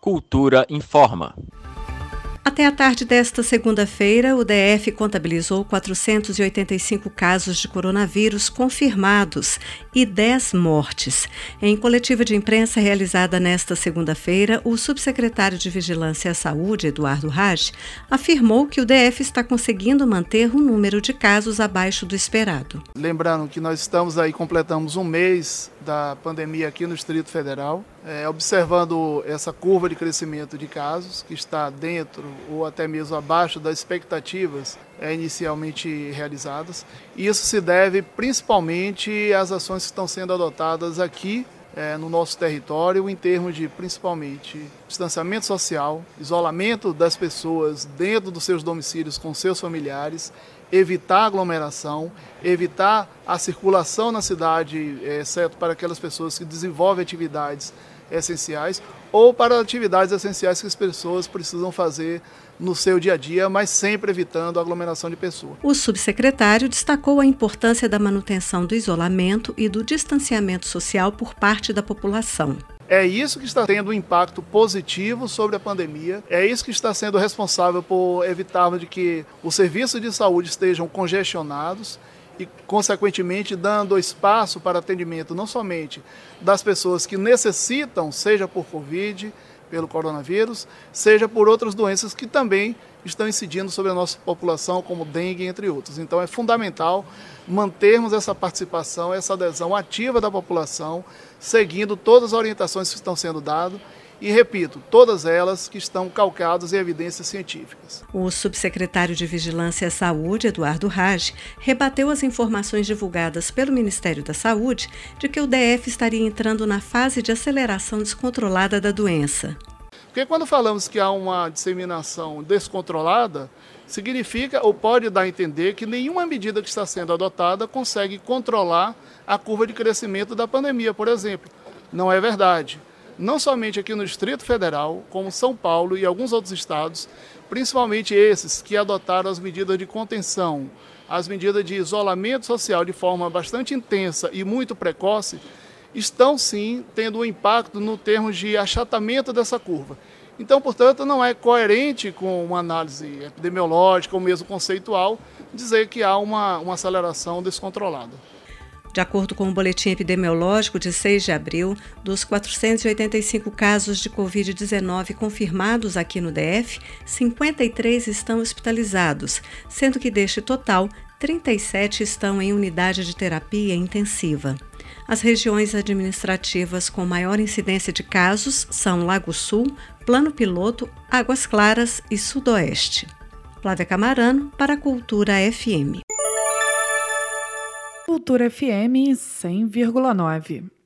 Cultura informa. Até a tarde desta segunda-feira, o DF contabilizou 485 casos de coronavírus confirmados e 10 mortes. Em coletiva de imprensa realizada nesta segunda-feira, o subsecretário de Vigilância à Saúde, Eduardo Raj, afirmou que o DF está conseguindo manter o número de casos abaixo do esperado. Lembrando que nós estamos aí, completamos um mês da pandemia aqui no Distrito Federal, é, observando essa curva de crescimento de casos, que está dentro ou até mesmo abaixo das expectativas é, inicialmente realizadas. Isso se deve principalmente às ações que estão sendo adotadas aqui é, no nosso território, em termos de principalmente distanciamento social, isolamento das pessoas dentro dos seus domicílios com seus familiares evitar aglomeração, evitar a circulação na cidade, exceto para aquelas pessoas que desenvolvem atividades essenciais ou para atividades essenciais que as pessoas precisam fazer no seu dia a dia, mas sempre evitando a aglomeração de pessoas. O subsecretário destacou a importância da manutenção do isolamento e do distanciamento social por parte da população. É isso que está tendo um impacto positivo sobre a pandemia. É isso que está sendo responsável por evitarmos de que os serviços de saúde estejam congestionados e, consequentemente, dando espaço para atendimento não somente das pessoas que necessitam, seja por Covid, pelo coronavírus, seja por outras doenças que também estão incidindo sobre a nossa população, como dengue, entre outros. Então é fundamental mantermos essa participação, essa adesão ativa da população, seguindo todas as orientações que estão sendo dadas e repito, todas elas que estão calcadas em evidências científicas. O subsecretário de Vigilância à Saúde, Eduardo Raj, rebateu as informações divulgadas pelo Ministério da Saúde de que o DF estaria entrando na fase de aceleração descontrolada da doença. Porque quando falamos que há uma disseminação descontrolada, significa ou pode dar a entender que nenhuma medida que está sendo adotada consegue controlar a curva de crescimento da pandemia, por exemplo. Não é verdade não somente aqui no Distrito Federal, como São Paulo e alguns outros estados, principalmente esses que adotaram as medidas de contenção, as medidas de isolamento social de forma bastante intensa e muito precoce, estão sim tendo um impacto no termos de achatamento dessa curva. Então, portanto, não é coerente com uma análise epidemiológica ou mesmo conceitual dizer que há uma, uma aceleração descontrolada. De acordo com o boletim epidemiológico de 6 de abril, dos 485 casos de Covid-19 confirmados aqui no DF, 53 estão hospitalizados, sendo que deste total, 37 estão em unidade de terapia intensiva. As regiões administrativas com maior incidência de casos são Lago Sul, Plano Piloto, Águas Claras e Sudoeste. Flávia Camarano, para a Cultura FM. Cultura FM 100,9.